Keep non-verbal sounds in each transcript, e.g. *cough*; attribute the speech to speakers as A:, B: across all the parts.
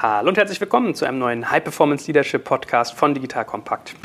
A: Hallo und herzlich willkommen zu einem neuen High Performance Leadership Podcast von Digital Compact.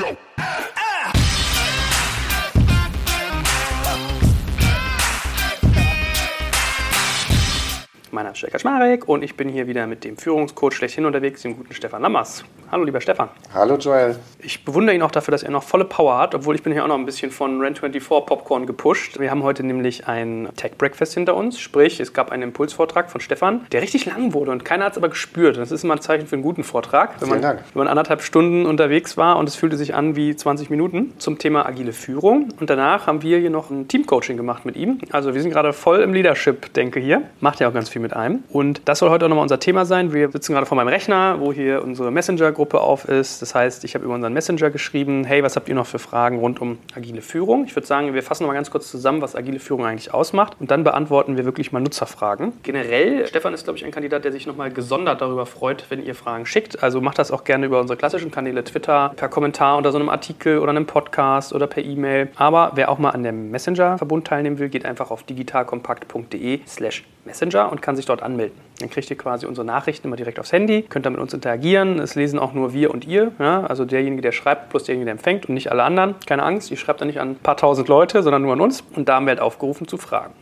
A: Mein Name ist Stefan Schmarek und ich bin hier wieder mit dem Führungscoach schlechthin unterwegs, dem guten Stefan Lammers. Hallo, lieber Stefan.
B: Hallo, Joel.
A: Ich bewundere ihn auch dafür, dass er noch volle Power hat, obwohl ich bin hier auch noch ein bisschen von Rent24 Popcorn gepusht. Wir haben heute nämlich ein Tech Breakfast hinter uns, sprich, es gab einen Impulsvortrag von Stefan, der richtig lang wurde und keiner hat es aber gespürt. Das ist immer ein Zeichen für einen guten Vortrag, wenn man, Dank. wenn man anderthalb Stunden unterwegs war und es fühlte sich an wie 20 Minuten zum Thema agile Führung. Und danach haben wir hier noch ein Teamcoaching gemacht mit ihm. Also wir sind gerade voll im Leadership-Denke hier. Macht ja auch ganz viel mit einem. Und das soll heute auch nochmal unser Thema sein. Wir sitzen gerade vor meinem Rechner, wo hier unsere Messenger-Gruppe auf ist. Das heißt, ich habe über unseren Messenger geschrieben, hey, was habt ihr noch für Fragen rund um agile Führung? Ich würde sagen, wir fassen nochmal ganz kurz zusammen, was agile Führung eigentlich ausmacht. Und dann beantworten wir wirklich mal Nutzerfragen. Generell, Stefan ist, glaube ich, ein Kandidat, der sich nochmal gesondert darüber freut, wenn ihr Fragen schickt. Also macht das auch gerne über unsere klassischen Kanäle Twitter, per Kommentar unter so einem Artikel oder einem Podcast oder per E-Mail. Aber wer auch mal an dem Messenger-Verbund teilnehmen will, geht einfach auf digitalkompakt.de slash Messenger und kann sich dort anmelden. Dann kriegt ihr quasi unsere Nachrichten immer direkt aufs Handy, könnt dann mit uns interagieren. Es lesen auch nur wir und ihr, ja? also derjenige, der schreibt, plus derjenige, der empfängt und nicht alle anderen. Keine Angst, ihr schreibt dann nicht an ein paar tausend Leute, sondern nur an uns. Und da haben wir halt aufgerufen zu fragen.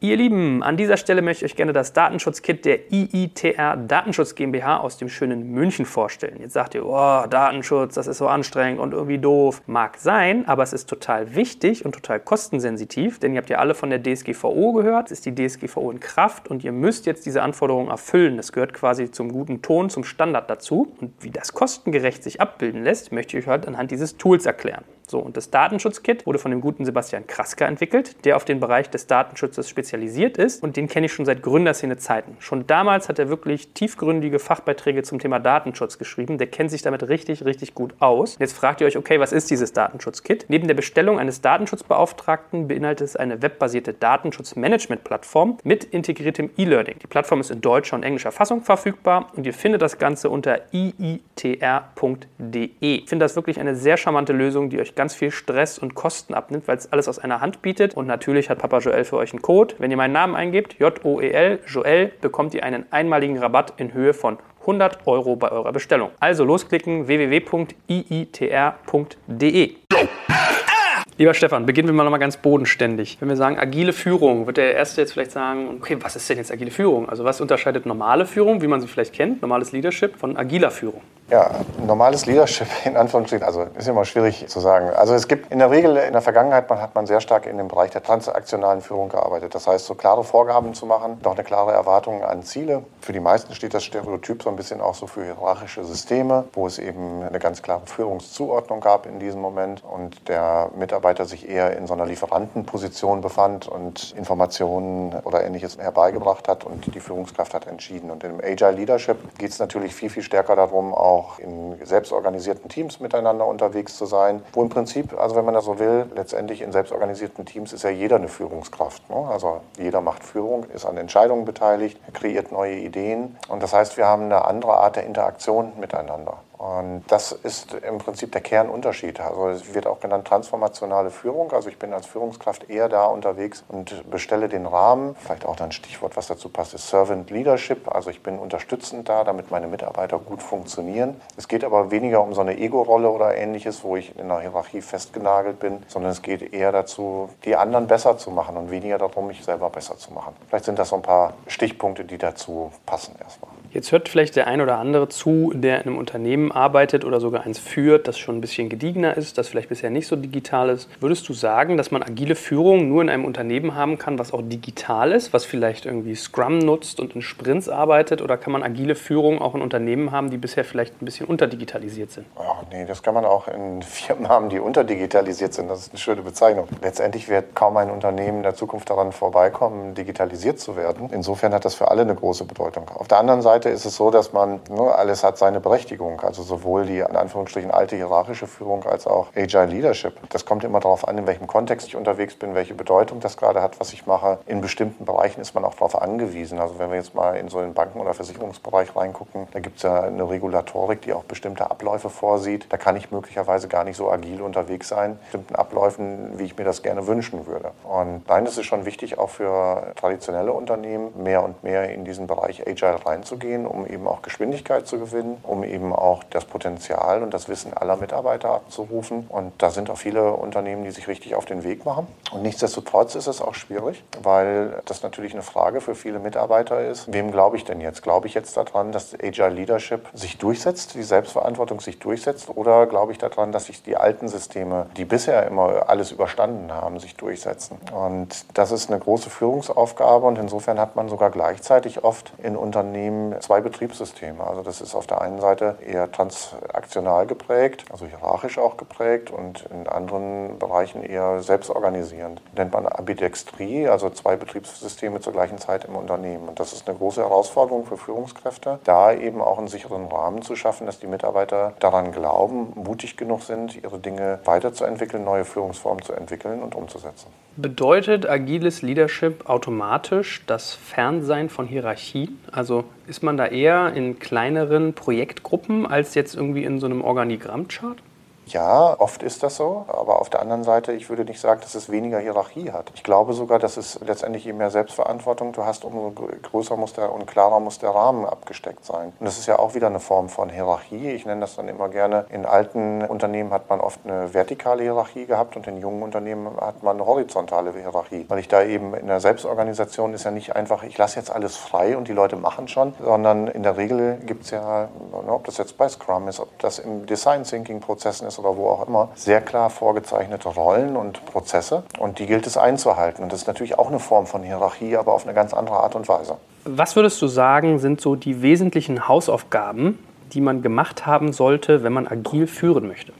A: Ihr Lieben, an dieser Stelle möchte ich euch gerne das Datenschutzkit der IITR Datenschutz GmbH aus dem schönen München vorstellen. Jetzt sagt ihr, oh, Datenschutz, das ist so anstrengend und irgendwie doof. Mag sein, aber es ist total wichtig und total kostensensitiv, denn ihr habt ja alle von der DSGVO gehört. Es ist die DSGVO in Kraft und ihr müsst jetzt diese Anforderungen erfüllen. Das gehört quasi zum guten Ton, zum Standard dazu. Und wie das kostengerecht sich abbilden lässt, möchte ich euch heute anhand dieses Tools erklären. So, und das Datenschutzkit wurde von dem guten Sebastian Krasker entwickelt, der auf den Bereich des Datenschutzes spezialisiert ist und den kenne ich schon seit Gründerszene-Zeiten. Schon damals hat er wirklich tiefgründige Fachbeiträge zum Thema Datenschutz geschrieben. Der kennt sich damit richtig, richtig gut aus. Jetzt fragt ihr euch, okay, was ist dieses Datenschutzkit? Neben der Bestellung eines Datenschutzbeauftragten beinhaltet es eine webbasierte Datenschutzmanagement-Plattform mit integriertem E-Learning. Die Plattform ist in deutscher und englischer Fassung verfügbar und ihr findet das Ganze unter iitr.de. Ich finde das wirklich eine sehr charmante Lösung, die euch ganz viel Stress und Kosten abnimmt, weil es alles aus einer Hand bietet. Und natürlich hat Papa Joel für euch einen Code. Wenn ihr meinen Namen eingebt, J-O-E-L, Joel, bekommt ihr einen einmaligen Rabatt in Höhe von 100 Euro bei eurer Bestellung. Also losklicken www.iitr.de. Lieber Stefan, beginnen wir mal nochmal ganz bodenständig. Wenn wir sagen agile Führung, wird der Erste jetzt vielleicht sagen, okay, was ist denn jetzt agile Führung? Also was unterscheidet normale Führung, wie man sie vielleicht kennt, normales Leadership, von agiler Führung?
B: Ja, normales Leadership in Anführungsstrichen, also ist immer schwierig zu sagen. Also es gibt in der Regel in der Vergangenheit man hat man sehr stark in dem Bereich der transaktionalen Führung gearbeitet. Das heißt, so klare Vorgaben zu machen, doch eine klare Erwartung an Ziele. Für die meisten steht das Stereotyp so ein bisschen auch so für hierarchische Systeme, wo es eben eine ganz klare Führungszuordnung gab in diesem Moment und der Mitarbeiter sich eher in so einer Lieferantenposition befand und Informationen oder ähnliches herbeigebracht hat und die Führungskraft hat entschieden. Und im Agile Leadership geht es natürlich viel, viel stärker darum, auch auch in selbstorganisierten Teams miteinander unterwegs zu sein, wo im Prinzip, also wenn man das so will, letztendlich in selbstorganisierten Teams ist ja jeder eine Führungskraft. Ne? Also jeder macht Führung, ist an Entscheidungen beteiligt, kreiert neue Ideen und das heißt, wir haben eine andere Art der Interaktion miteinander. Und das ist im Prinzip der Kernunterschied. Also es wird auch genannt transformationale Führung. Also ich bin als Führungskraft eher da unterwegs und bestelle den Rahmen. Vielleicht auch ein Stichwort, was dazu passt, ist Servant Leadership. Also ich bin unterstützend da, damit meine Mitarbeiter gut funktionieren. Es geht aber weniger um so eine Ego-Rolle oder ähnliches, wo ich in der Hierarchie festgenagelt bin, sondern es geht eher dazu, die anderen besser zu machen und weniger darum, mich selber besser zu machen. Vielleicht sind das so ein paar Stichpunkte, die dazu passen erstmal.
A: Jetzt hört vielleicht der ein oder andere zu, der in einem Unternehmen arbeitet oder sogar eins führt, das schon ein bisschen gediegener ist, das vielleicht bisher nicht so digital ist. Würdest du sagen, dass man agile Führung nur in einem Unternehmen haben kann, was auch digital ist, was vielleicht irgendwie Scrum nutzt und in Sprints arbeitet? Oder kann man agile Führung auch in Unternehmen haben, die bisher vielleicht ein bisschen unterdigitalisiert sind?
B: Oh, nee, das kann man auch in Firmen haben, die unterdigitalisiert sind. Das ist eine schöne Bezeichnung. Letztendlich wird kaum ein Unternehmen in der Zukunft daran vorbeikommen, digitalisiert zu werden. Insofern hat das für alle eine große Bedeutung. Auf der anderen Seite Seite ist es so, dass man, ne, alles hat seine Berechtigung. Also sowohl die in Anführungsstrichen alte hierarchische Führung als auch Agile Leadership. Das kommt immer darauf an, in welchem Kontext ich unterwegs bin, welche Bedeutung das gerade hat, was ich mache. In bestimmten Bereichen ist man auch darauf angewiesen. Also wenn wir jetzt mal in so den Banken- oder Versicherungsbereich reingucken, da gibt es ja eine Regulatorik, die auch bestimmte Abläufe vorsieht. Da kann ich möglicherweise gar nicht so agil unterwegs sein, bestimmten Abläufen, wie ich mir das gerne wünschen würde. Und nein, es ist schon wichtig, auch für traditionelle Unternehmen mehr und mehr in diesen Bereich Agile reinzugehen gehen, um eben auch Geschwindigkeit zu gewinnen, um eben auch das Potenzial und das Wissen aller Mitarbeiter abzurufen. Und da sind auch viele Unternehmen, die sich richtig auf den Weg machen. Und nichtsdestotrotz ist es auch schwierig, weil das natürlich eine Frage für viele Mitarbeiter ist. Wem glaube ich denn jetzt? Glaube ich jetzt daran, dass Agile Leadership sich durchsetzt, die Selbstverantwortung sich durchsetzt? Oder glaube ich daran, dass sich die alten Systeme, die bisher immer alles überstanden haben, sich durchsetzen? Und das ist eine große Führungsaufgabe und insofern hat man sogar gleichzeitig oft in Unternehmen zwei Betriebssysteme. Also das ist auf der einen Seite eher transaktional geprägt, also hierarchisch auch geprägt und in anderen Bereichen eher selbstorganisierend. Nennt man Ambidextrie, also zwei Betriebssysteme zur gleichen Zeit im Unternehmen. Und das ist eine große Herausforderung für Führungskräfte, da eben auch einen sicheren Rahmen zu schaffen, dass die Mitarbeiter daran glauben, mutig genug sind, ihre Dinge weiterzuentwickeln, neue Führungsformen zu entwickeln und umzusetzen.
A: Bedeutet agiles Leadership automatisch das Fernsein von Hierarchien? Also ist man da eher in kleineren Projektgruppen als jetzt irgendwie in so einem Organigrammchart?
B: Ja, oft ist das so, aber auf der anderen Seite, ich würde nicht sagen, dass es weniger Hierarchie hat. Ich glaube sogar, dass es letztendlich je mehr Selbstverantwortung du hast, umso größer muss der und klarer muss der Rahmen abgesteckt sein. Und das ist ja auch wieder eine Form von Hierarchie. Ich nenne das dann immer gerne, in alten Unternehmen hat man oft eine vertikale Hierarchie gehabt und in jungen Unternehmen hat man eine horizontale Hierarchie. Weil ich da eben in der Selbstorganisation ist ja nicht einfach, ich lasse jetzt alles frei und die Leute machen schon, sondern in der Regel gibt es ja, ob das jetzt bei Scrum ist, ob das im Design Thinking Prozessen ist, oder wo auch immer, sehr klar vorgezeichnete Rollen und Prozesse und die gilt es einzuhalten. Und das ist natürlich auch eine Form von Hierarchie, aber auf eine ganz andere Art und Weise.
A: Was würdest du sagen, sind so die wesentlichen Hausaufgaben, die man gemacht haben sollte, wenn man agil führen möchte?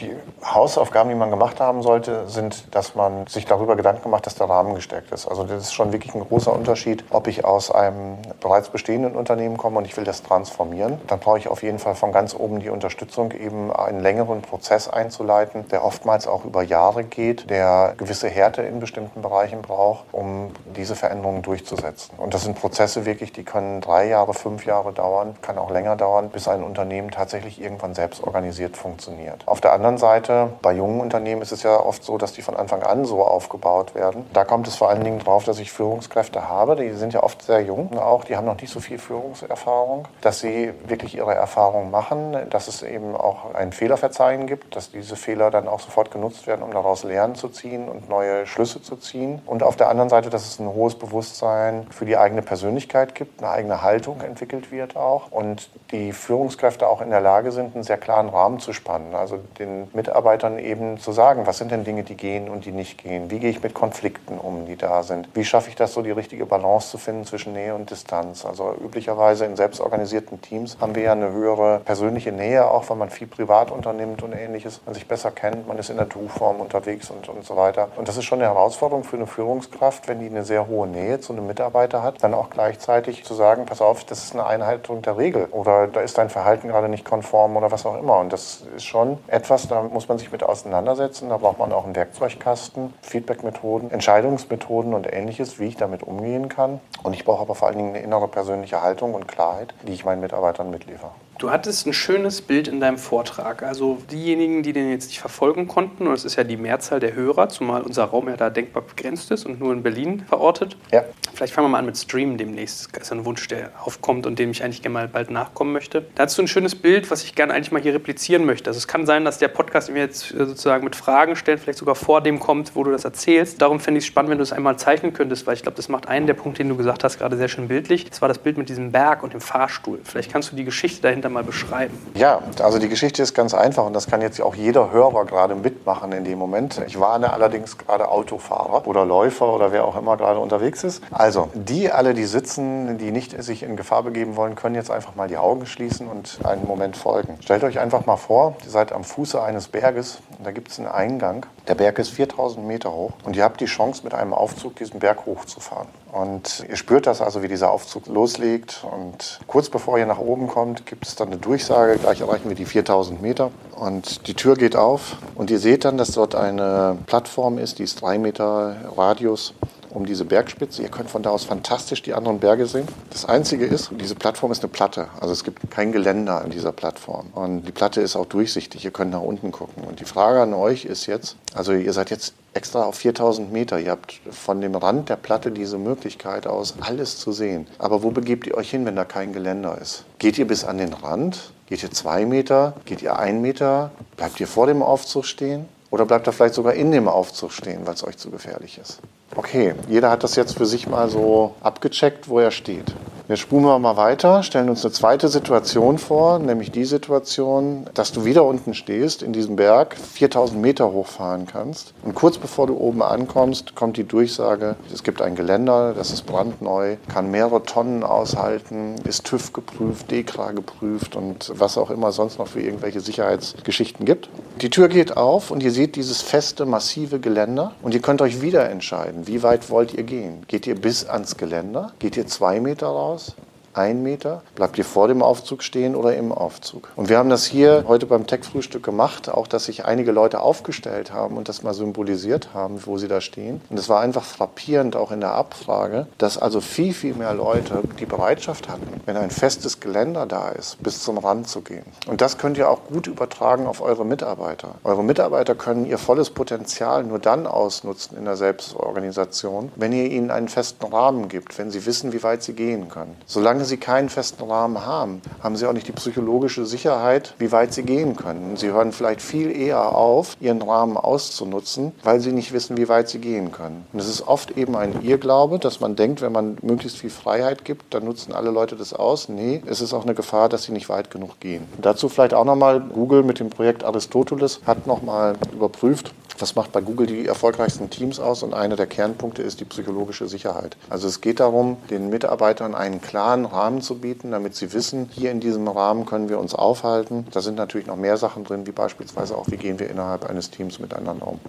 B: Die Hausaufgaben, die man gemacht haben sollte, sind, dass man sich darüber Gedanken macht, dass der Rahmen gestärkt ist. Also das ist schon wirklich ein großer Unterschied, ob ich aus einem bereits bestehenden Unternehmen komme und ich will das transformieren. Dann brauche ich auf jeden Fall von ganz oben die Unterstützung, eben einen längeren Prozess einzuleiten, der oftmals auch über Jahre geht, der gewisse Härte in bestimmten Bereichen braucht, um diese Veränderungen durchzusetzen. Und das sind Prozesse wirklich, die können drei Jahre, fünf Jahre dauern, kann auch länger dauern, bis ein Unternehmen tatsächlich irgendwann selbst organisiert funktioniert. Auf der anderen Seite, bei jungen Unternehmen ist es ja oft so, dass die von Anfang an so aufgebaut werden. Da kommt es vor allen Dingen darauf, dass ich Führungskräfte habe. Die sind ja oft sehr jung auch, die haben noch nicht so viel Führungserfahrung, dass sie wirklich ihre Erfahrungen machen, dass es eben auch ein Fehlerverzeihen gibt, dass diese Fehler dann auch sofort genutzt werden, um daraus Lernen zu ziehen und neue Schlüsse zu ziehen. Und auf der anderen Seite, dass es ein hohes Bewusstsein für die eigene Persönlichkeit gibt, eine eigene Haltung entwickelt wird auch und die Führungskräfte auch in der Lage sind, einen sehr klaren Rahmen zu spannen. Also den Mitarbeitern eben zu sagen, was sind denn Dinge, die gehen und die nicht gehen? Wie gehe ich mit Konflikten um, die da sind? Wie schaffe ich das so, die richtige Balance zu finden zwischen Nähe und Distanz? Also üblicherweise in selbstorganisierten Teams haben wir ja eine höhere persönliche Nähe, auch weil man viel privat unternimmt und ähnliches, man sich besser kennt, man ist in der Du-Form unterwegs und, und so weiter. Und das ist schon eine Herausforderung für eine Führungskraft, wenn die eine sehr hohe Nähe zu einem Mitarbeiter hat, dann auch gleichzeitig zu sagen, pass auf, das ist eine Einhaltung der Regel oder da ist dein Verhalten gerade nicht konform oder was auch immer. Und das ist schon etwas, da muss man sich mit auseinandersetzen. Da braucht man auch einen Werkzeugkasten, Feedbackmethoden, Entscheidungsmethoden und ähnliches, wie ich damit umgehen kann. Und ich brauche aber vor allen Dingen eine innere persönliche Haltung und Klarheit, die ich meinen Mitarbeitern mitliefere.
A: Du hattest ein schönes Bild in deinem Vortrag. Also diejenigen, die den jetzt nicht verfolgen konnten, und es ist ja die Mehrzahl der Hörer, zumal unser Raum ja da denkbar begrenzt ist und nur in Berlin verortet. Ja. Vielleicht fangen wir mal an mit Streamen demnächst. Das ist ein Wunsch, der aufkommt und dem ich eigentlich gerne mal bald nachkommen möchte. Da hast du ein schönes Bild, was ich gerne eigentlich mal hier replizieren möchte. Also es kann sein, dass der Podcast mir jetzt äh, sozusagen mit Fragen stellt, vielleicht sogar vor dem kommt, wo du das erzählst. Darum fände ich es spannend, wenn du es einmal zeichnen könntest, weil ich glaube, das macht einen der Punkte, den du gesagt hast, gerade sehr schön bildlich. Das war das Bild mit diesem Berg und dem Fahrstuhl. Vielleicht kannst du die Geschichte dahinter mal beschreiben?
B: Ja, also die Geschichte ist ganz einfach und das kann jetzt auch jeder Hörer gerade mitmachen in dem Moment. Ich warne allerdings gerade Autofahrer oder Läufer oder wer auch immer gerade unterwegs ist. Also die alle, die sitzen, die nicht sich in Gefahr begeben wollen, können jetzt einfach mal die Augen schließen und einen Moment folgen. Stellt euch einfach mal vor, ihr seid am Fuße eines Berges und da gibt es einen Eingang. Der Berg ist 4000 Meter hoch und ihr habt die Chance, mit einem Aufzug diesen Berg hochzufahren. Und ihr spürt das also, wie dieser Aufzug loslegt. Und kurz bevor ihr nach oben kommt, gibt es dann eine Durchsage. Gleich erreichen wir die 4000 Meter. Und die Tür geht auf. Und ihr seht dann, dass dort eine Plattform ist, die ist drei Meter Radius um diese Bergspitze. Ihr könnt von da aus fantastisch die anderen Berge sehen. Das Einzige ist, diese Plattform ist eine Platte. Also es gibt kein Geländer an dieser Plattform. Und die Platte ist auch durchsichtig. Ihr könnt nach unten gucken. Und die Frage an euch ist jetzt, also ihr seid jetzt extra auf 4000 Meter. Ihr habt von dem Rand der Platte diese Möglichkeit aus, alles zu sehen. Aber wo begebt ihr euch hin, wenn da kein Geländer ist? Geht ihr bis an den Rand? Geht ihr zwei Meter? Geht ihr ein Meter? Bleibt ihr vor dem Aufzug stehen? Oder bleibt ihr vielleicht sogar in dem Aufzug stehen, weil es euch zu gefährlich ist? Okay, jeder hat das jetzt für sich mal so abgecheckt, wo er steht. Jetzt spulen wir mal weiter, stellen uns eine zweite Situation vor, nämlich die Situation, dass du wieder unten stehst in diesem Berg, 4000 Meter hochfahren kannst. Und kurz bevor du oben ankommst, kommt die Durchsage, es gibt ein Geländer, das ist brandneu, kann mehrere Tonnen aushalten, ist TÜV geprüft, DEKRA geprüft und was auch immer sonst noch für irgendwelche Sicherheitsgeschichten gibt. Die Tür geht auf und ihr seht dieses feste, massive Geländer und ihr könnt euch wieder entscheiden, wie weit wollt ihr gehen. Geht ihr bis ans Geländer? Geht ihr zwei Meter raus? else? Ein Meter? Bleibt ihr vor dem Aufzug stehen oder im Aufzug? Und wir haben das hier heute beim Tech-Frühstück gemacht, auch dass sich einige Leute aufgestellt haben und das mal symbolisiert haben, wo sie da stehen. Und es war einfach frappierend, auch in der Abfrage, dass also viel, viel mehr Leute die Bereitschaft hatten, wenn ein festes Geländer da ist, bis zum Rand zu gehen. Und das könnt ihr auch gut übertragen auf eure Mitarbeiter. Eure Mitarbeiter können ihr volles Potenzial nur dann ausnutzen in der Selbstorganisation, wenn ihr ihnen einen festen Rahmen gibt, wenn sie wissen, wie weit sie gehen können. Solange solange sie keinen festen Rahmen haben, haben sie auch nicht die psychologische Sicherheit, wie weit sie gehen können. Sie hören vielleicht viel eher auf, ihren Rahmen auszunutzen, weil sie nicht wissen, wie weit sie gehen können. Und es ist oft eben ein Irrglaube, dass man denkt, wenn man möglichst viel Freiheit gibt, dann nutzen alle Leute das aus. Nee, es ist auch eine Gefahr, dass sie nicht weit genug gehen. Und dazu vielleicht auch nochmal, Google mit dem Projekt Aristoteles hat nochmal überprüft, was macht bei Google die erfolgreichsten Teams aus? Und einer der Kernpunkte ist die psychologische Sicherheit. Also es geht darum, den Mitarbeitern einen klaren Rahmen zu bieten, damit sie wissen, hier in diesem Rahmen können wir uns aufhalten. Da sind natürlich noch mehr Sachen drin, wie beispielsweise auch, wie gehen wir innerhalb eines Teams miteinander um.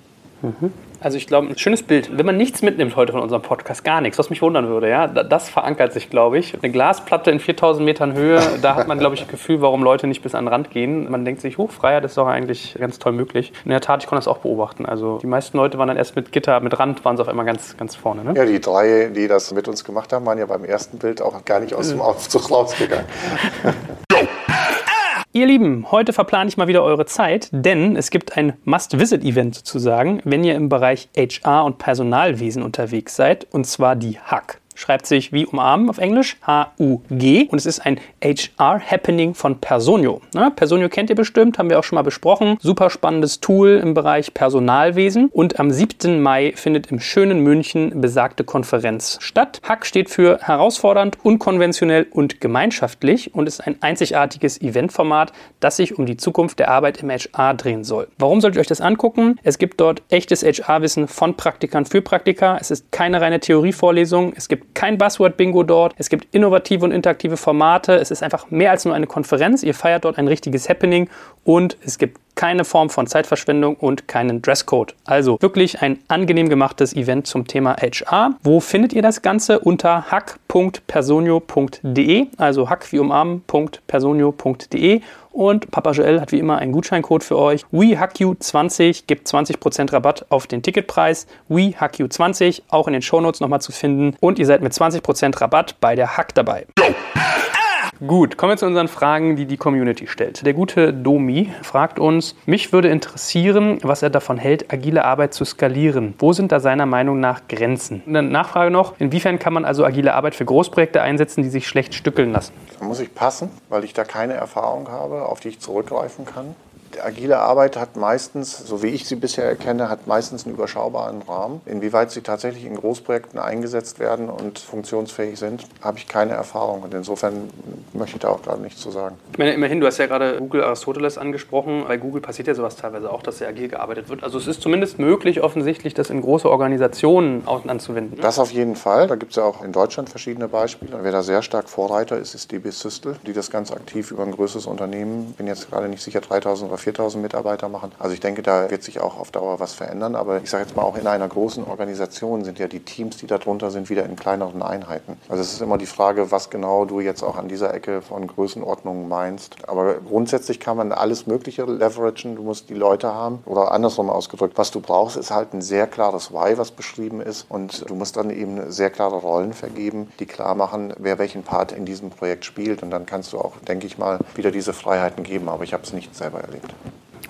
A: Mhm. Also ich glaube, ein schönes Bild. Wenn man nichts mitnimmt heute von unserem Podcast, gar nichts, was mich wundern würde, ja, das verankert sich, glaube ich. Eine Glasplatte in 4000 Metern Höhe, da hat man, glaube ich, ein Gefühl, warum Leute nicht bis an den Rand gehen. Man denkt sich, Hochfreiheit ist doch eigentlich ganz toll möglich. In der Tat, ich konnte das auch beobachten. Also die meisten Leute waren dann erst mit Gitter, mit Rand, waren sie auf einmal ganz, ganz vorne. Ne?
B: Ja, die drei, die das mit uns gemacht haben, waren ja beim ersten Bild auch gar nicht aus dem Aufzug rausgegangen. *laughs*
A: Ihr Lieben, heute verplane ich mal wieder eure Zeit, denn es gibt ein Must-Visit-Event sozusagen, wenn ihr im Bereich HR und Personalwesen unterwegs seid, und zwar die Hack schreibt sich wie umarmen auf Englisch, H-U-G. Und es ist ein HR-Happening von Personio. Na, Personio kennt ihr bestimmt, haben wir auch schon mal besprochen. Super spannendes Tool im Bereich Personalwesen. Und am 7. Mai findet im schönen München besagte Konferenz statt. Hack steht für herausfordernd, unkonventionell und gemeinschaftlich und ist ein einzigartiges Eventformat, das sich um die Zukunft der Arbeit im HR drehen soll. Warum solltet ihr euch das angucken? Es gibt dort echtes HR-Wissen von Praktikern für Praktika. Es ist keine reine Theorievorlesung. Es gibt kein Buzzword-Bingo dort. Es gibt innovative und interaktive Formate. Es ist einfach mehr als nur eine Konferenz. Ihr feiert dort ein richtiges Happening und es gibt keine Form von Zeitverschwendung und keinen Dresscode. Also wirklich ein angenehm gemachtes Event zum Thema HR. Wo findet ihr das Ganze? Unter hack.personio.de, also hack wie umarmen.personio.de und Papa Joel hat wie immer einen Gutscheincode für euch. WeHackYou20 gibt 20% Rabatt auf den Ticketpreis. WeHackYou20 auch in den Shownotes nochmal zu finden. Und ihr seid mit 20% Rabatt bei der Hack dabei. Gut, kommen wir zu unseren Fragen, die die Community stellt. Der gute Domi fragt uns, mich würde interessieren, was er davon hält, agile Arbeit zu skalieren. Wo sind da seiner Meinung nach Grenzen? Eine Nachfrage noch, inwiefern kann man also agile Arbeit für Großprojekte einsetzen, die sich schlecht stückeln lassen?
B: Da muss ich passen, weil ich da keine Erfahrung habe, auf die ich zurückgreifen kann agile Arbeit hat meistens, so wie ich sie bisher erkenne, hat meistens einen überschaubaren Rahmen. Inwieweit sie tatsächlich in Großprojekten eingesetzt werden und funktionsfähig sind, habe ich keine Erfahrung. Und insofern möchte ich da auch gerade nichts zu sagen.
A: Ich meine, immerhin, du hast ja gerade Google Aristoteles angesprochen. Bei Google passiert ja sowas teilweise auch, dass sehr agil gearbeitet wird. Also es ist zumindest möglich, offensichtlich, das in große Organisationen anzuwenden.
B: Das auf jeden Fall. Da gibt es ja auch in Deutschland verschiedene Beispiele. Wer da sehr stark Vorreiter ist, ist DB Systel, die das ganz aktiv über ein größeres Unternehmen, bin jetzt gerade nicht sicher, 3000 oder 4000 Mitarbeiter machen. Also ich denke, da wird sich auch auf Dauer was verändern. Aber ich sage jetzt mal, auch in einer großen Organisation sind ja die Teams, die darunter sind, wieder in kleineren Einheiten. Also es ist immer die Frage, was genau du jetzt auch an dieser Ecke von Größenordnungen meinst. Aber grundsätzlich kann man alles Mögliche leveragen. Du musst die Leute haben. Oder andersrum ausgedrückt, was du brauchst, ist halt ein sehr klares Why, was beschrieben ist. Und du musst dann eben sehr klare Rollen vergeben, die klar machen, wer welchen Part in diesem Projekt spielt. Und dann kannst du auch, denke ich mal, wieder diese Freiheiten geben. Aber ich habe es nicht selber erlebt.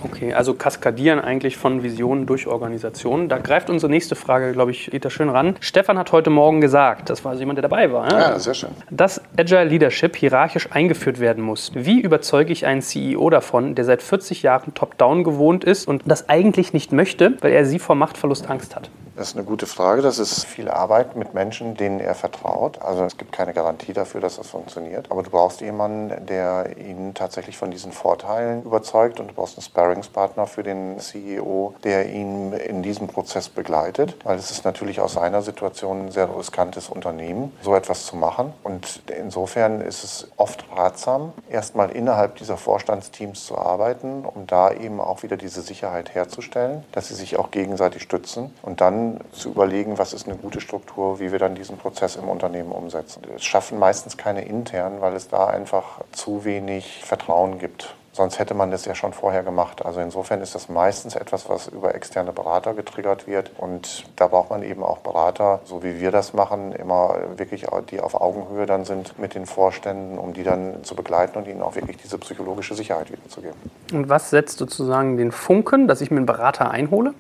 A: Okay, also kaskadieren eigentlich von Visionen durch Organisationen. Da greift unsere nächste Frage, glaube ich, geht da schön ran. Stefan hat heute Morgen gesagt, das war also jemand, der dabei war,
B: ja, ja sehr schön.
A: dass Agile Leadership hierarchisch eingeführt werden muss. Wie überzeuge ich einen CEO davon, der seit 40 Jahren top-down gewohnt ist und das eigentlich nicht möchte, weil er sie vor Machtverlust Angst hat?
B: Das ist eine gute Frage. Das ist viel Arbeit mit Menschen, denen er vertraut. Also es gibt keine Garantie dafür, dass das funktioniert. Aber du brauchst jemanden, der ihn tatsächlich von diesen Vorteilen überzeugt und du brauchst einen Sparringspartner für den CEO, der ihn in diesem Prozess begleitet. Weil es ist natürlich aus seiner Situation ein sehr riskantes Unternehmen, so etwas zu machen. Und insofern ist es oft ratsam, erstmal innerhalb dieser Vorstandsteams zu arbeiten, um da eben auch wieder diese Sicherheit herzustellen, dass sie sich auch gegenseitig stützen und dann zu überlegen, was ist eine gute Struktur, wie wir dann diesen Prozess im Unternehmen umsetzen. Es schaffen meistens keine internen, weil es da einfach zu wenig Vertrauen gibt. Sonst hätte man das ja schon vorher gemacht. Also insofern ist das meistens etwas, was über externe Berater getriggert wird. Und da braucht man eben auch Berater, so wie wir das machen, immer wirklich, die auf Augenhöhe dann sind mit den Vorständen, um die dann zu begleiten und ihnen auch wirklich diese psychologische Sicherheit wiederzugeben.
A: Und was setzt sozusagen den Funken, dass ich mir einen Berater einhole?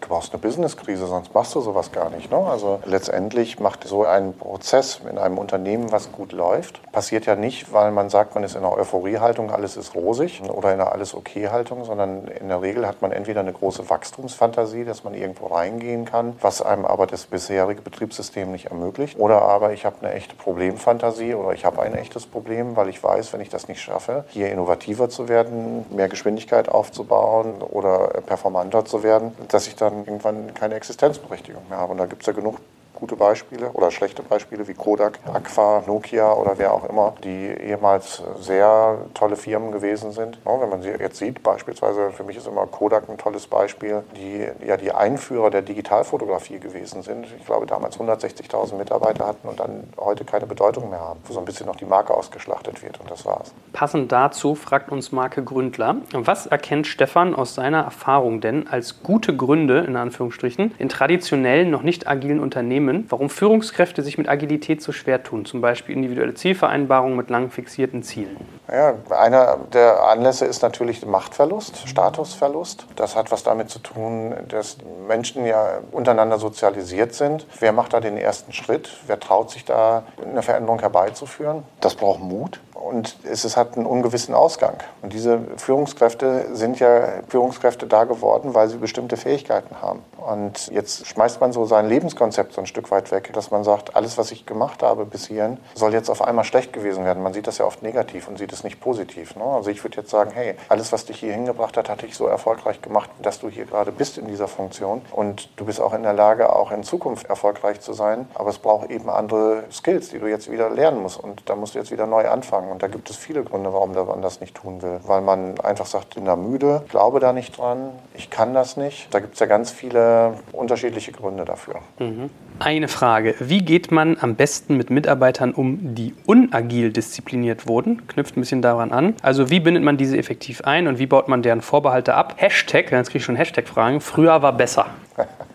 B: Du brauchst eine Businesskrise, sonst machst du sowas gar nicht. Ne? Also letztendlich macht so ein Prozess in einem Unternehmen, was gut läuft, passiert ja nicht, weil man sagt, man ist in einer Euphoriehaltung, alles ist rosig oder in einer alles okay Haltung, sondern in der Regel hat man entweder eine große Wachstumsfantasie, dass man irgendwo reingehen kann, was einem aber das bisherige Betriebssystem nicht ermöglicht, oder aber ich habe eine echte Problemfantasie oder ich habe ein echtes Problem, weil ich weiß, wenn ich das nicht schaffe, hier innovativer zu werden, mehr Geschwindigkeit aufzubauen oder performanter zu werden, dass ich dann dann irgendwann keine Existenzberechtigung mehr haben. Und da gibt es ja genug gute Beispiele oder schlechte Beispiele wie Kodak, Aqua, Nokia oder wer auch immer, die ehemals sehr tolle Firmen gewesen sind. Wenn man sie jetzt sieht, beispielsweise für mich ist immer Kodak ein tolles Beispiel, die ja die Einführer der Digitalfotografie gewesen sind. Ich glaube, damals 160.000 Mitarbeiter hatten und dann heute keine Bedeutung mehr haben, wo so ein bisschen noch die Marke ausgeschlachtet wird und das war's.
A: Passend dazu fragt uns Marke Gründler, was erkennt Stefan aus seiner Erfahrung denn als gute Gründe, in Anführungsstrichen, in traditionellen, noch nicht agilen Unternehmen Unternehmen, warum Führungskräfte sich mit Agilität so schwer tun, zum Beispiel individuelle Zielvereinbarungen mit lang fixierten Zielen?
B: Ja, einer der Anlässe ist natürlich Machtverlust, Statusverlust. Das hat was damit zu tun, dass Menschen ja untereinander sozialisiert sind. Wer macht da den ersten Schritt? Wer traut sich da eine Veränderung herbeizuführen? Das braucht Mut und es hat einen ungewissen Ausgang. Und diese Führungskräfte sind ja Führungskräfte da geworden, weil sie bestimmte Fähigkeiten haben. Und jetzt schmeißt man so sein Lebenskonzept so ein Stück weit weg, dass man sagt, alles, was ich gemacht habe bis hierhin, soll jetzt auf einmal schlecht gewesen werden. Man sieht das ja oft negativ und sieht es nicht positiv. Ne? Also ich würde jetzt sagen, hey, alles, was dich hier hingebracht hat, hat dich so erfolgreich gemacht, dass du hier gerade bist in dieser Funktion. Und du bist auch in der Lage, auch in Zukunft erfolgreich zu sein. Aber es braucht eben andere Skills, die du jetzt wieder lernen musst. Und da musst du jetzt wieder neu anfangen. Und da gibt es viele Gründe, warum man das nicht tun will. Weil man einfach sagt, ich bin da müde, glaube da nicht dran, ich kann das nicht. Da gibt es ja ganz viele unterschiedliche Gründe dafür.
A: Mhm. Eine Frage. Wie geht man am besten mit Mitarbeitern um, die unagil diszipliniert wurden? Knüpft ein bisschen daran an. Also wie bindet man diese effektiv ein und wie baut man deren Vorbehalte ab? Hashtag, jetzt kriege ich schon Hashtag-Fragen, früher war besser. *laughs*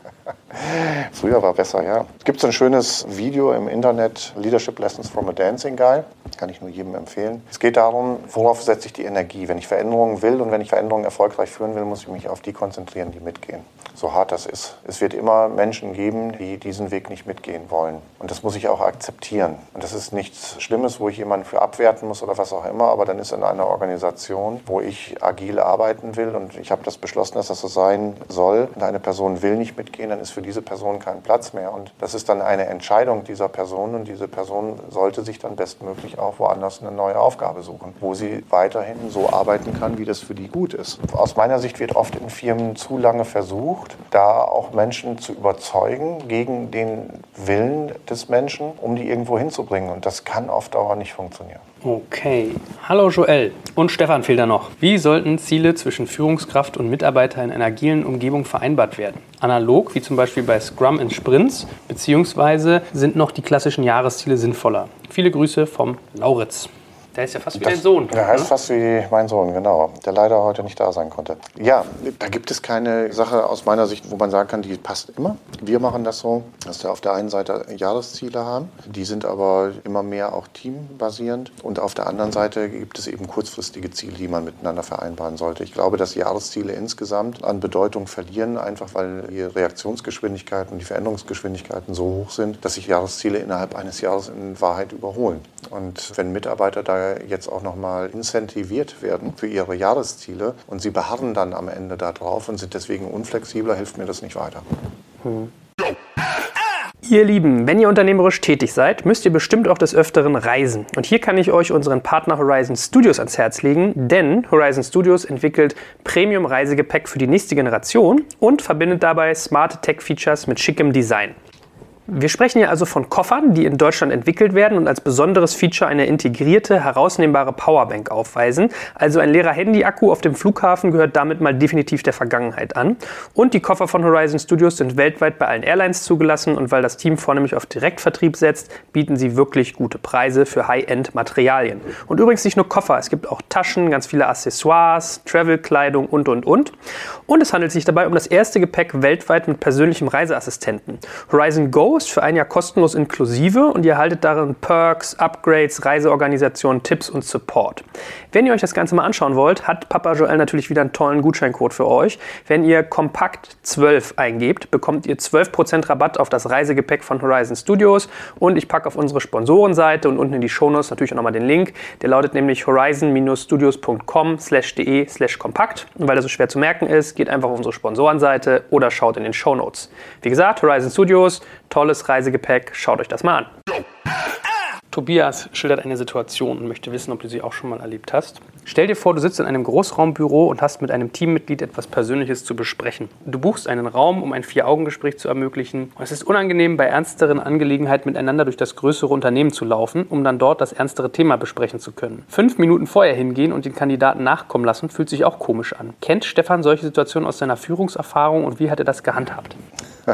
B: Früher war besser, ja. Es gibt so ein schönes Video im Internet, Leadership Lessons from a Dancing Guy. Kann ich nur jedem empfehlen. Es geht darum, worauf setze ich die Energie. Wenn ich Veränderungen will und wenn ich Veränderungen erfolgreich führen will, muss ich mich auf die konzentrieren, die mitgehen. So hart das ist. Es wird immer Menschen geben, die diesen Weg nicht mitgehen wollen. Und das muss ich auch akzeptieren. Und das ist nichts Schlimmes, wo ich jemanden für abwerten muss oder was auch immer. Aber dann ist in einer Organisation, wo ich agil arbeiten will und ich habe das beschlossen, dass das so sein soll und eine Person will nicht mitgehen, dann ist für diese Person kein Platz mehr. Und das ist dann eine Entscheidung dieser Person und diese Person sollte sich dann bestmöglich auch woanders eine neue Aufgabe suchen, wo sie weiterhin so arbeiten kann, wie das für die gut ist. Aus meiner Sicht wird oft in Firmen zu lange versucht, da auch Menschen zu überzeugen gegen den Willen des Menschen, um die irgendwo hinzubringen. Und das kann auf Dauer nicht funktionieren.
A: Okay. Hallo Joel. Und Stefan fehlt da noch. Wie sollten Ziele zwischen Führungskraft und Mitarbeiter in einer agilen Umgebung vereinbart werden? Analog, wie zum Beispiel bei Scrum in Sprints, beziehungsweise sind noch die klassischen Jahresziele sinnvoller? Viele Grüße vom Lauritz. Der ist ja fast wie dein Sohn.
B: Der heißt fast wie mein Sohn, genau. Der leider heute nicht da sein konnte. Ja, da gibt es keine Sache aus meiner Sicht, wo man sagen kann, die passt immer. Wir machen das so, dass wir auf der einen Seite Jahresziele haben. Die sind aber immer mehr auch teambasierend. Und auf der anderen Seite gibt es eben kurzfristige Ziele, die man miteinander vereinbaren sollte. Ich glaube, dass Jahresziele insgesamt an Bedeutung verlieren, einfach weil die Reaktionsgeschwindigkeiten, die Veränderungsgeschwindigkeiten so hoch sind, dass sich Jahresziele innerhalb eines Jahres in Wahrheit überholen. Und wenn Mitarbeiter da jetzt auch nochmal incentiviert werden für ihre Jahresziele und sie beharren dann am Ende darauf und sind deswegen unflexibler, hilft mir das nicht weiter. Hm.
A: Ihr Lieben, wenn ihr unternehmerisch tätig seid, müsst ihr bestimmt auch des Öfteren reisen. Und hier kann ich euch unseren Partner Horizon Studios ans Herz legen, denn Horizon Studios entwickelt Premium-Reisegepäck für die nächste Generation und verbindet dabei smarte Tech-Features mit schickem Design. Wir sprechen hier also von Koffern, die in Deutschland entwickelt werden und als besonderes Feature eine integrierte, herausnehmbare Powerbank aufweisen. Also ein leerer Handy-Akku auf dem Flughafen gehört damit mal definitiv der Vergangenheit an. Und die Koffer von Horizon Studios sind weltweit bei allen Airlines zugelassen und weil das Team vornehmlich auf Direktvertrieb setzt, bieten sie wirklich gute Preise für High-End-Materialien. Und übrigens nicht nur Koffer, es gibt auch Taschen, ganz viele Accessoires, Travel-Kleidung und und und. Und es handelt sich dabei um das erste Gepäck weltweit mit persönlichem Reiseassistenten. Horizon Go ist für ein Jahr kostenlos inklusive und ihr erhaltet darin Perks, Upgrades, Reiseorganisationen, Tipps und Support. Wenn ihr euch das Ganze mal anschauen wollt, hat Papa Joel natürlich wieder einen tollen Gutscheincode für euch. Wenn ihr Kompakt 12 eingebt, bekommt ihr 12% Rabatt auf das Reisegepäck von Horizon Studios und ich packe auf unsere Sponsorenseite und unten in die Shownotes natürlich auch nochmal den Link. Der lautet nämlich horizon-studios.com slash de slash kompakt. Und weil das so schwer zu merken ist, geht einfach auf unsere Sponsorenseite oder schaut in den Shownotes. Wie gesagt, Horizon Studios, tolles Reisegepäck. Schaut euch das mal an. Tobias schildert eine Situation und möchte wissen, ob du sie auch schon mal erlebt hast. Stell dir vor, du sitzt in einem Großraumbüro und hast mit einem Teammitglied etwas Persönliches zu besprechen. Du buchst einen Raum, um ein Vier-Augen-Gespräch zu ermöglichen. Und es ist unangenehm, bei ernsteren Angelegenheiten miteinander durch das größere Unternehmen zu laufen, um dann dort das ernstere Thema besprechen zu können. Fünf Minuten vorher hingehen und den Kandidaten nachkommen lassen, fühlt sich auch komisch an. Kennt Stefan solche Situationen aus seiner Führungserfahrung und wie hat er das gehandhabt? *laughs*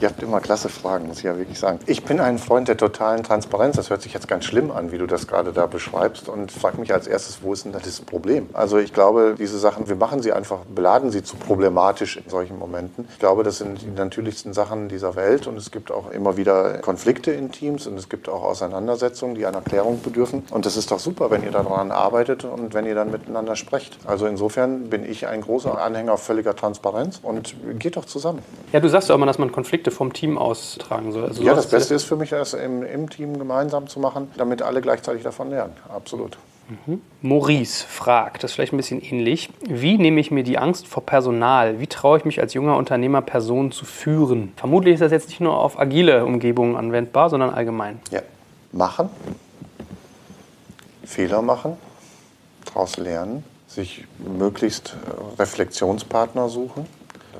B: Ihr habt immer klasse Fragen, muss ich ja wirklich sagen. Ich bin ein Freund der totalen Transparenz. Das hört sich jetzt ganz schlimm an, wie du das gerade da beschreibst. Und frag mich als erstes, wo ist denn das Problem? Also ich glaube, diese Sachen, wir machen sie einfach, beladen sie zu problematisch in solchen Momenten. Ich glaube, das sind die natürlichsten Sachen dieser Welt. Und es gibt auch immer wieder Konflikte in Teams und es gibt auch Auseinandersetzungen, die einer Klärung bedürfen. Und das ist doch super, wenn ihr daran arbeitet und wenn ihr dann miteinander sprecht. Also insofern bin ich ein großer Anhänger völliger Transparenz und geht doch zusammen.
A: Ja, du sagst ja immer, dass man Konflikte vom Team austragen soll.
B: Also ja, das Beste ist für mich, das im, im, Team gemeinsam zu machen, damit alle gleichzeitig davon lernen. Absolut.
A: Mhm. Maurice fragt, das ist vielleicht ein bisschen ähnlich. Wie nehme ich mir die Angst vor Personal? Wie traue ich mich als junger Unternehmer, Personen zu führen? Vermutlich ist das jetzt nicht nur auf agile Umgebungen anwendbar, sondern allgemein.
B: Ja. Machen, Fehler machen, daraus lernen, sich möglichst Reflexionspartner suchen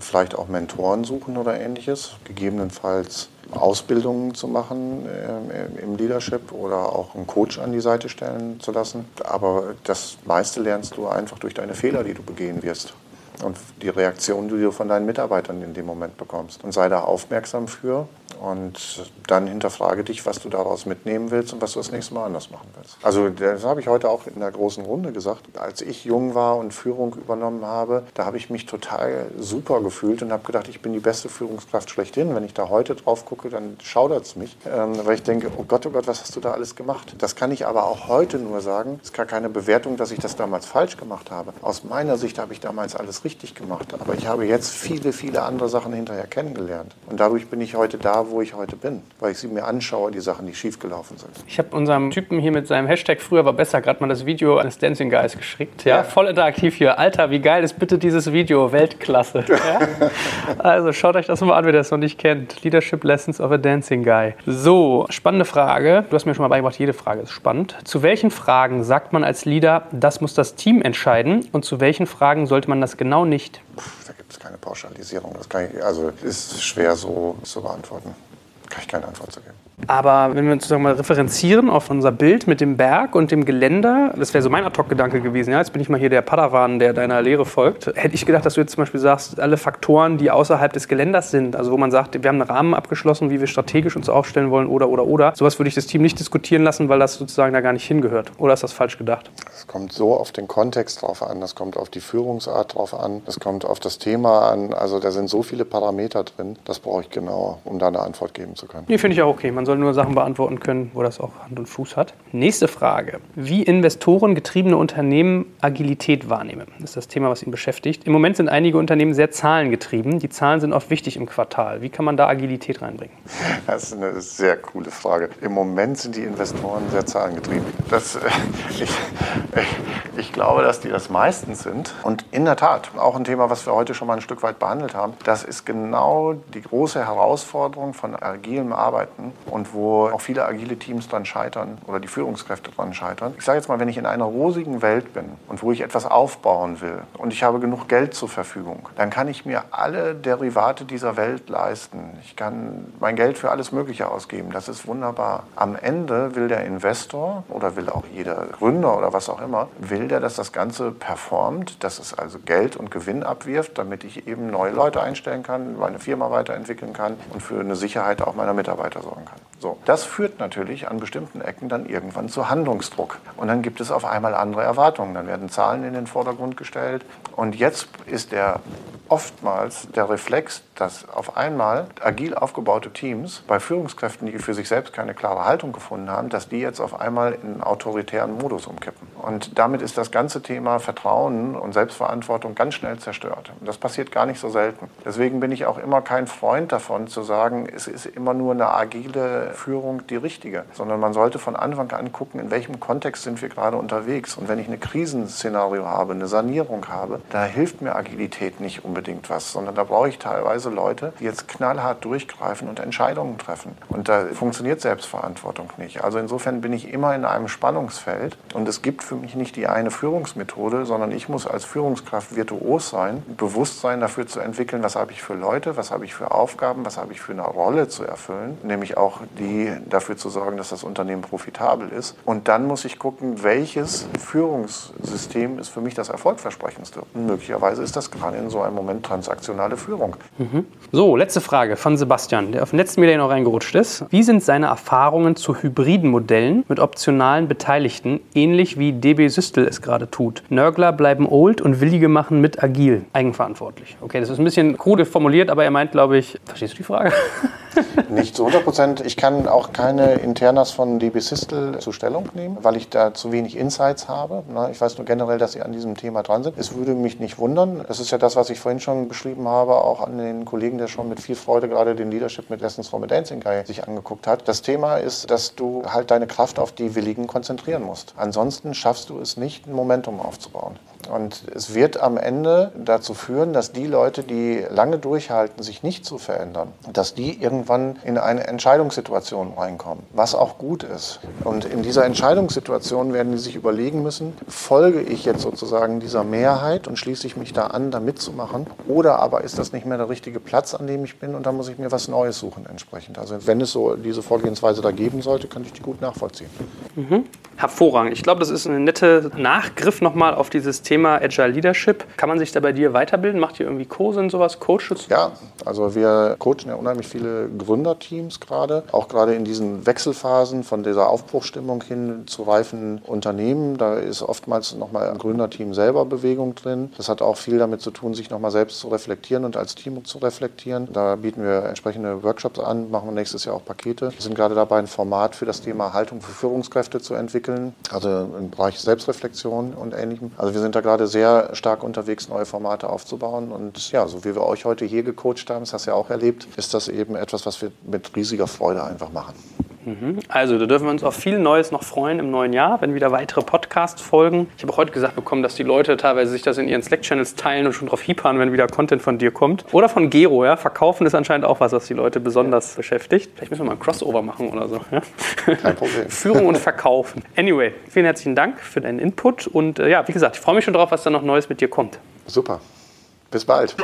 B: vielleicht auch Mentoren suchen oder ähnliches, gegebenenfalls Ausbildungen zu machen äh, im Leadership oder auch einen Coach an die Seite stellen zu lassen. Aber das meiste lernst du einfach durch deine Fehler, die du begehen wirst und die Reaktion, die du von deinen Mitarbeitern in dem Moment bekommst. Und sei da aufmerksam für und dann hinterfrage dich, was du daraus mitnehmen willst und was du das nächste Mal anders machen willst. Also das habe ich heute auch in der großen Runde gesagt. Als ich jung war und Führung übernommen habe, da habe ich mich total super gefühlt und habe gedacht, ich bin die beste Führungskraft schlechthin. Wenn ich da heute drauf gucke, dann schaudert es mich, ähm, weil ich denke, oh Gott, oh Gott, was hast du da alles gemacht? Das kann ich aber auch heute nur sagen. Es ist gar keine Bewertung, dass ich das damals falsch gemacht habe. Aus meiner Sicht habe ich damals alles richtig gemacht. Aber ich habe jetzt viele, viele andere Sachen hinterher kennengelernt. Und dadurch bin ich heute da, wo ich heute bin, weil ich sie mir anschaue, die Sachen, die schiefgelaufen sind.
A: Ich habe unserem Typen hier mit seinem Hashtag früher war besser gerade mal das Video eines Dancing Guys geschickt. Ja? ja? Voll interaktiv hier. Alter, wie geil ist bitte dieses Video? Weltklasse. *laughs* Ja? also schaut euch das mal an, wer das noch nicht kennt. Leadership Lessons of a Dancing Guy. So, spannende Frage. Du hast mir schon mal beigebracht, jede Frage ist spannend. Zu welchen Fragen sagt man als Leader, das muss das Team entscheiden und zu welchen Fragen sollte man das genau nicht?
B: Da gibt es keine Pauschalisierung. Das ich, also ist schwer so zu beantworten. Kann ich keine Antwort zu geben.
A: Aber wenn wir uns sozusagen mal referenzieren auf unser Bild mit dem Berg und dem Geländer, das wäre so mein Ad-Hoc-Gedanke gewesen. Ja, jetzt bin ich mal hier der Padawan, der deiner Lehre folgt. Hätte ich gedacht, dass du jetzt zum Beispiel sagst, alle Faktoren, die außerhalb des Geländers sind, also wo man sagt, wir haben einen Rahmen abgeschlossen, wie wir strategisch uns aufstellen wollen oder, oder, oder. Sowas würde ich das Team nicht diskutieren lassen, weil das sozusagen da gar nicht hingehört. Oder ist das falsch gedacht?
B: Es kommt so auf den Kontext drauf an, das kommt auf die Führungsart drauf an, es kommt auf das Thema an. Also da sind so viele Parameter drin, das brauche ich genau, um da eine Antwort geben zu können.
A: Nee, finde ich auch okay. Man soll nur Sachen beantworten können, wo das auch Hand und Fuß hat. Nächste Frage. Wie investorengetriebene Unternehmen Agilität wahrnehmen, das ist das Thema, was ihn beschäftigt. Im Moment sind einige Unternehmen sehr zahlengetrieben. Die Zahlen sind oft wichtig im Quartal. Wie kann man da Agilität reinbringen?
B: Das ist eine sehr coole Frage. Im Moment sind die Investoren sehr zahlengetrieben. Das, äh, ich, ich glaube, dass die das meistens sind. Und in der Tat, auch ein Thema, was wir heute schon mal ein Stück weit behandelt haben, das ist genau die große Herausforderung von agilem Arbeiten und wo auch viele agile Teams dran scheitern oder die Führungskräfte dran scheitern. Ich sage jetzt mal, wenn ich in einer rosigen Welt bin und wo ich etwas aufbauen will und ich habe genug Geld zur Verfügung, dann kann ich mir alle Derivate dieser Welt leisten. Ich kann mein Geld für alles Mögliche ausgeben. Das ist wunderbar. Am Ende will der Investor oder will auch jeder Gründer oder was auch immer, will der, dass das Ganze performt, dass es also Geld und Gewinn abwirft, damit ich eben neue Leute einstellen kann, meine Firma weiterentwickeln kann und für eine Sicherheit auch meiner Mitarbeiter sorgen kann. So, das führt natürlich an bestimmten Ecken dann irgendwann zu Handlungsdruck. Und dann gibt es auf einmal andere Erwartungen. Dann werden Zahlen in den Vordergrund gestellt. Und jetzt ist der oftmals der Reflex, dass auf einmal agil aufgebaute Teams bei Führungskräften, die für sich selbst keine klare Haltung gefunden haben, dass die jetzt auf einmal in einen autoritären Modus umkippen. Und damit ist das ganze Thema Vertrauen und Selbstverantwortung ganz schnell zerstört. Und das passiert gar nicht so selten. Deswegen bin ich auch immer kein Freund davon zu sagen, es ist immer nur eine agile Führung die richtige, sondern man sollte von Anfang an gucken, in welchem Kontext sind wir gerade unterwegs. Und wenn ich ein Krisenszenario habe, eine Sanierung habe, da hilft mir Agilität nicht unbedingt was, sondern da brauche ich teilweise Leute, die jetzt knallhart durchgreifen und Entscheidungen treffen. Und da funktioniert Selbstverantwortung nicht. Also insofern bin ich immer in einem Spannungsfeld und es gibt für mich nicht die eine Führungsmethode, sondern ich muss als Führungskraft virtuos sein, Bewusstsein dafür zu entwickeln, was habe ich für Leute, was habe ich für Aufgaben, was habe ich für eine Rolle zu erfüllen, nämlich auch die dafür zu sorgen, dass das Unternehmen profitabel ist. Und dann muss ich gucken, welches Führungssystem ist für mich das erfolgversprechendste. Und möglicherweise ist das gerade in so einem Moment transaktionale Führung.
A: Mhm. So, letzte Frage von Sebastian, der auf den letzten Meter noch reingerutscht ist. Wie sind seine Erfahrungen zu hybriden Modellen mit optionalen Beteiligten, ähnlich wie DB Systel es gerade tut? Nörgler bleiben old und Willige machen mit agil, eigenverantwortlich. Okay, das ist ein bisschen krude formuliert, aber er meint, glaube ich, verstehst du die Frage?
B: Nicht zu 100 Prozent. Ich kann auch keine Internas von DB Systel zur Stellung nehmen, weil ich da zu wenig Insights habe. Ich weiß nur generell, dass sie an diesem Thema dran sind. Es würde mich nicht wundern. Das ist ja das, was ich vorhin schon beschrieben habe, auch an den Kollegen, der schon mit viel Freude gerade den Leadership mit Lessons from a Dancing Guy sich angeguckt hat. Das Thema ist, dass du halt deine Kraft auf die Willigen konzentrieren musst. Ansonsten schaffst du es nicht, ein Momentum aufzubauen. Und es wird am Ende dazu führen, dass die Leute, die lange durchhalten, sich nicht zu verändern, dass die irgendwann in eine Entscheidungssituation reinkommen, was auch gut ist. Und in dieser Entscheidungssituation werden die sich überlegen müssen, folge ich jetzt sozusagen dieser Mehrheit und schließe ich mich da an, da mitzumachen, oder aber ist das nicht mehr der richtige Platz, an dem ich bin und da muss ich mir was Neues suchen entsprechend. Also wenn es so diese Vorgehensweise da geben sollte, kann ich die gut nachvollziehen.
A: Mhm. Hervorragend. Ich glaube, das ist ein netter Nachgriff nochmal auf dieses Thema Agile Leadership. Kann man sich da bei dir weiterbilden? Macht ihr irgendwie Kurse und sowas, Coaches?
B: Ja, also wir coachen ja unheimlich viele Gründerteams gerade, auch gerade in diesen Wechselphasen von dieser Aufbruchstimmung hin zu reifen Unternehmen. Da ist oftmals nochmal ein Gründerteam selber Bewegung drin. Das hat auch viel damit zu tun, sich nochmal selbst zu reflektieren und als Team zu reflektieren. Da bieten wir entsprechende Workshops an, machen nächstes Jahr auch Pakete. Wir sind gerade dabei, ein Format für das Thema Haltung für Führungskräfte zu entwickeln also im Bereich Selbstreflexion und Ähnlichem. Also wir sind da gerade sehr stark unterwegs, neue Formate aufzubauen. Und ja, so wie wir euch heute hier gecoacht haben, das hast du ja auch erlebt, ist das eben etwas, was wir mit riesiger Freude einfach machen.
A: Mhm. Also, da dürfen wir uns auf viel Neues noch freuen im neuen Jahr, wenn wieder weitere Podcasts folgen. Ich habe auch heute gesagt bekommen, dass die Leute teilweise sich das in ihren Slack-Channels teilen und schon drauf hiepern, wenn wieder Content von dir kommt. Oder von Gero, ja. Verkaufen ist anscheinend auch was, was die Leute besonders beschäftigt. Vielleicht müssen wir mal ein Crossover machen oder so. Ja? Kein Problem. *laughs* Führung und Verkaufen. Anyway, vielen herzlichen Dank für deinen Input und äh, ja, wie gesagt, ich freue mich schon drauf, was da noch Neues mit dir kommt.
B: Super. Bis bald.